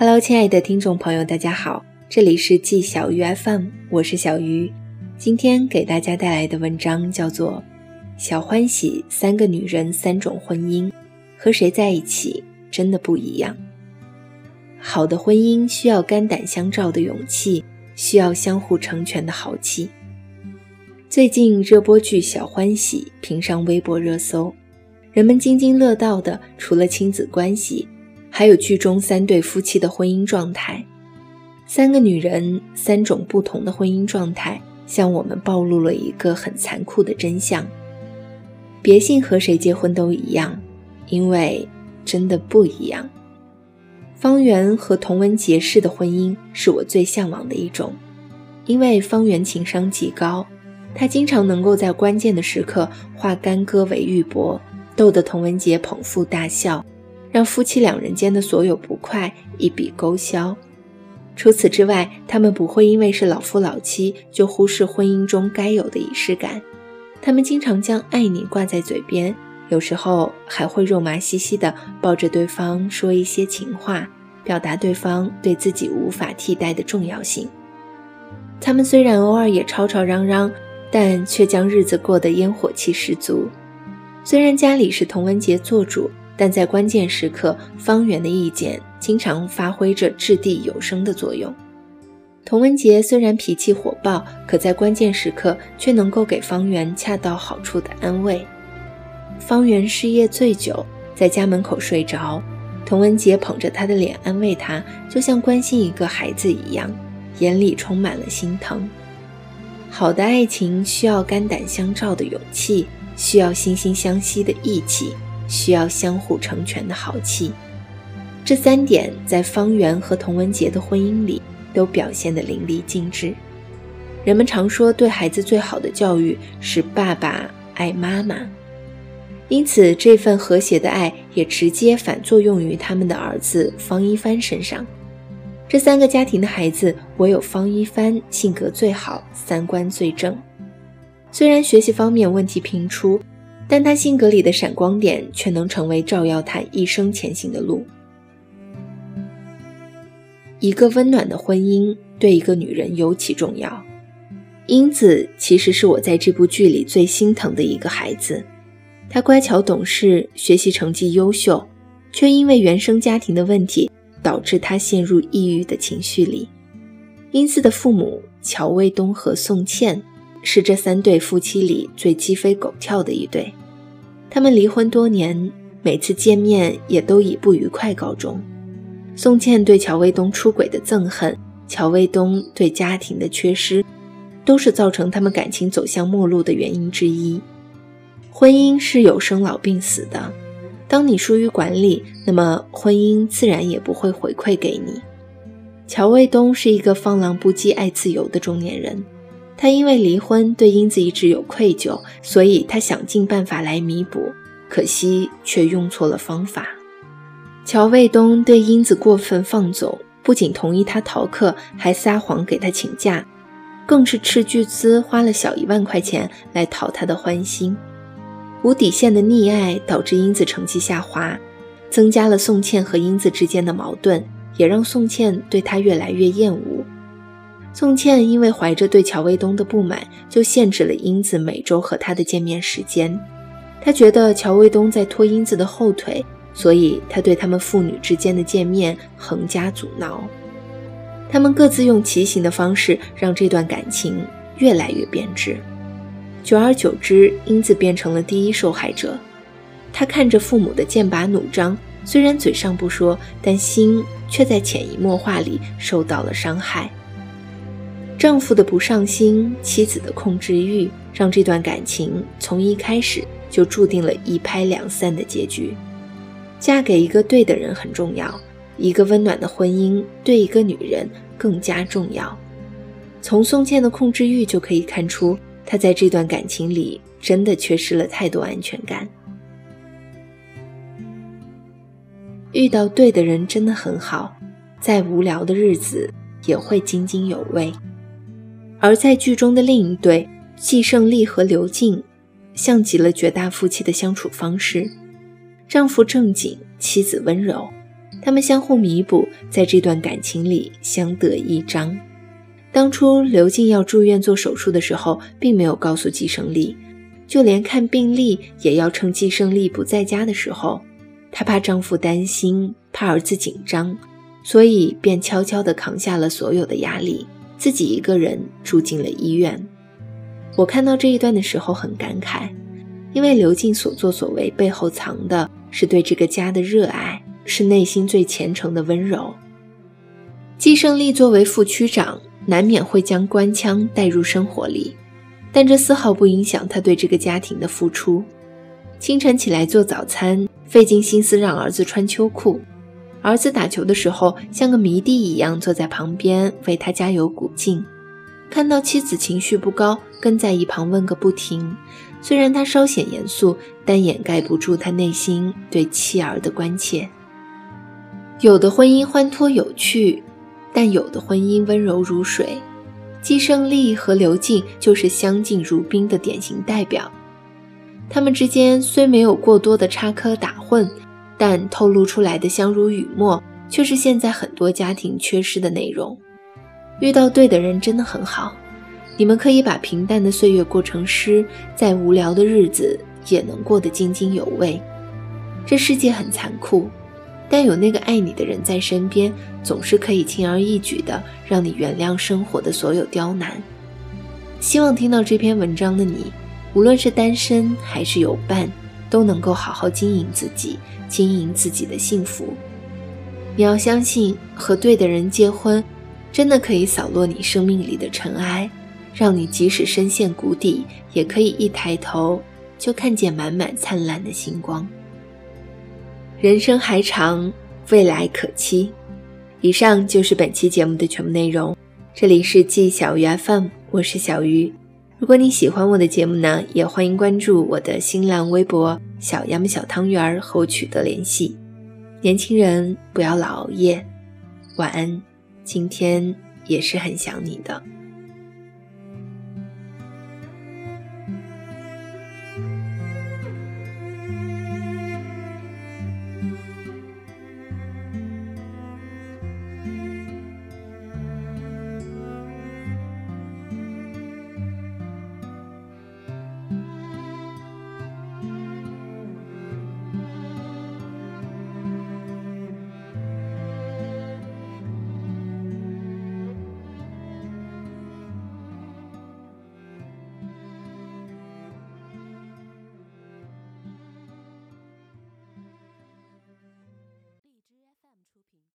Hello，亲爱的听众朋友，大家好，这里是季小鱼 FM，我是小鱼。今天给大家带来的文章叫做《小欢喜：三个女人，三种婚姻，和谁在一起真的不一样》。好的婚姻需要肝胆相照的勇气，需要相互成全的豪气。最近热播剧《小欢喜》评上微博热搜，人们津津乐道的除了亲子关系。还有剧中三对夫妻的婚姻状态，三个女人，三种不同的婚姻状态，向我们暴露了一个很残酷的真相：别信和谁结婚都一样，因为真的不一样。方圆和童文杰式的婚姻是我最向往的一种，因为方圆情商极高，他经常能够在关键的时刻化干戈为玉帛，逗得童文杰捧腹大笑。让夫妻两人间的所有不快一笔勾销。除此之外，他们不会因为是老夫老妻就忽视婚姻中该有的仪式感。他们经常将“爱你”挂在嘴边，有时候还会肉麻兮兮地抱着对方说一些情话，表达对方对自己无法替代的重要性。他们虽然偶尔也吵吵嚷嚷，但却将日子过得烟火气十足。虽然家里是童文杰做主。但在关键时刻，方圆的意见经常发挥着掷地有声的作用。童文杰虽然脾气火爆，可在关键时刻却能够给方圆恰到好处的安慰。方圆失业醉酒，在家门口睡着，童文杰捧着他的脸安慰他，就像关心一个孩子一样，眼里充满了心疼。好的爱情需要肝胆相照的勇气，需要惺惺相惜的义气。需要相互成全的豪气，这三点在方圆和童文杰的婚姻里都表现得淋漓尽致。人们常说，对孩子最好的教育是爸爸爱妈妈，因此这份和谐的爱也直接反作用于他们的儿子方一帆身上。这三个家庭的孩子，唯有方一帆性格最好，三观最正。虽然学习方面问题频出。但他性格里的闪光点，却能成为照耀他一生前行的路。一个温暖的婚姻对一个女人尤其重要。英子其实是我在这部剧里最心疼的一个孩子，她乖巧懂事，学习成绩优秀，却因为原生家庭的问题，导致她陷入抑郁的情绪里。英子的父母乔卫东和宋茜。是这三对夫妻里最鸡飞狗跳的一对，他们离婚多年，每次见面也都以不愉快告终。宋茜对乔卫东出轨的憎恨，乔卫东对家庭的缺失，都是造成他们感情走向末路的原因之一。婚姻是有生老病死的，当你疏于管理，那么婚姻自然也不会回馈给你。乔卫东是一个放浪不羁、爱自由的中年人。他因为离婚对英子一直有愧疚，所以他想尽办法来弥补，可惜却用错了方法。乔卫东对英子过分放纵，不仅同意他逃课，还撒谎给他请假，更是斥巨资花了小一万块钱来讨他的欢心。无底线的溺爱导致英子成绩下滑，增加了宋茜和英子之间的矛盾，也让宋茜对他越来越厌恶。宋茜因为怀着对乔卫东的不满，就限制了英子每周和他的见面时间。她觉得乔卫东在拖英子的后腿，所以她对他们父女之间的见面横加阻挠。他们各自用畸形的方式，让这段感情越来越变质。久而久之，英子变成了第一受害者。她看着父母的剑拔弩张，虽然嘴上不说，但心却在潜移默化里受到了伤害。丈夫的不上心，妻子的控制欲，让这段感情从一开始就注定了一拍两散的结局。嫁给一个对的人很重要，一个温暖的婚姻对一个女人更加重要。从宋茜的控制欲就可以看出，她在这段感情里真的缺失了太多安全感。遇到对的人真的很好，再无聊的日子也会津津有味。而在剧中的另一对季胜利和刘静，像极了绝大夫妻的相处方式。丈夫正经，妻子温柔。他们相互弥补，在这段感情里相得益彰。当初刘静要住院做手术的时候，并没有告诉季胜利，就连看病历也要趁季胜利不在家的时候。她怕丈夫担心，怕儿子紧张，所以便悄悄地扛下了所有的压力，自己一个人住进了医院。我看到这一段的时候很感慨，因为刘静所作所为背后藏的是对这个家的热爱，是内心最虔诚的温柔。季胜利作为副区长，难免会将官腔带入生活里，但这丝毫不影响他对这个家庭的付出。清晨起来做早餐，费尽心思让儿子穿秋裤；儿子打球的时候，像个迷弟一样坐在旁边为他加油鼓劲。看到妻子情绪不高，跟在一旁问个不停。虽然他稍显严肃，但掩盖不住他内心对妻儿的关切。有的婚姻欢脱有趣，但有的婚姻温柔如水。季胜利和刘静就是相敬如宾的典型代表。他们之间虽没有过多的插科打诨，但透露出来的相濡以沫，却是现在很多家庭缺失的内容。遇到对的人真的很好，你们可以把平淡的岁月过成诗，再无聊的日子也能过得津津有味。这世界很残酷，但有那个爱你的人在身边，总是可以轻而易举的让你原谅生活的所有刁难。希望听到这篇文章的你，无论是单身还是有伴，都能够好好经营自己，经营自己的幸福。你要相信，和对的人结婚。真的可以扫落你生命里的尘埃，让你即使深陷谷底，也可以一抬头就看见满满灿烂的星光。人生还长，未来可期。以上就是本期节目的全部内容。这里是季小鱼 FM，我是小鱼。如果你喜欢我的节目呢，也欢迎关注我的新浪微博“小杨小汤圆儿”和我取得联系。年轻人不要老熬夜，晚安。今天也是很想你的。